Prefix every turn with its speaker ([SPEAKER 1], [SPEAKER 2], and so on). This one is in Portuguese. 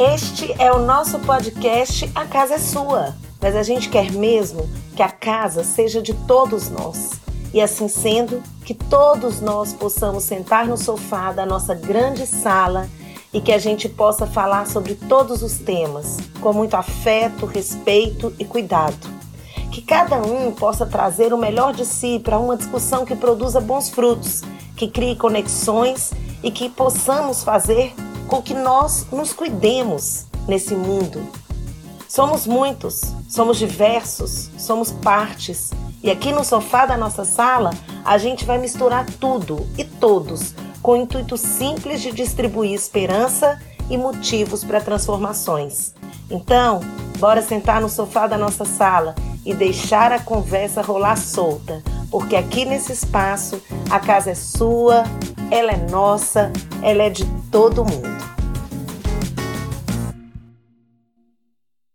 [SPEAKER 1] Este é o nosso podcast A Casa é Sua, mas a gente quer mesmo que a casa seja de todos nós. E assim sendo, que todos nós possamos sentar no sofá da nossa grande sala e que a gente possa falar sobre todos os temas, com muito afeto, respeito e cuidado. Que cada um possa trazer o melhor de si para uma discussão que produza bons frutos, que crie conexões e que possamos fazer com que nós nos cuidemos nesse mundo. Somos muitos, somos diversos, somos partes. E aqui no sofá da nossa sala, a gente vai misturar tudo e todos com o intuito simples de distribuir esperança e motivos para transformações. Então, bora sentar no sofá da nossa sala e deixar a conversa rolar solta, porque aqui nesse espaço a casa é sua, ela é nossa, ela é de todo mundo.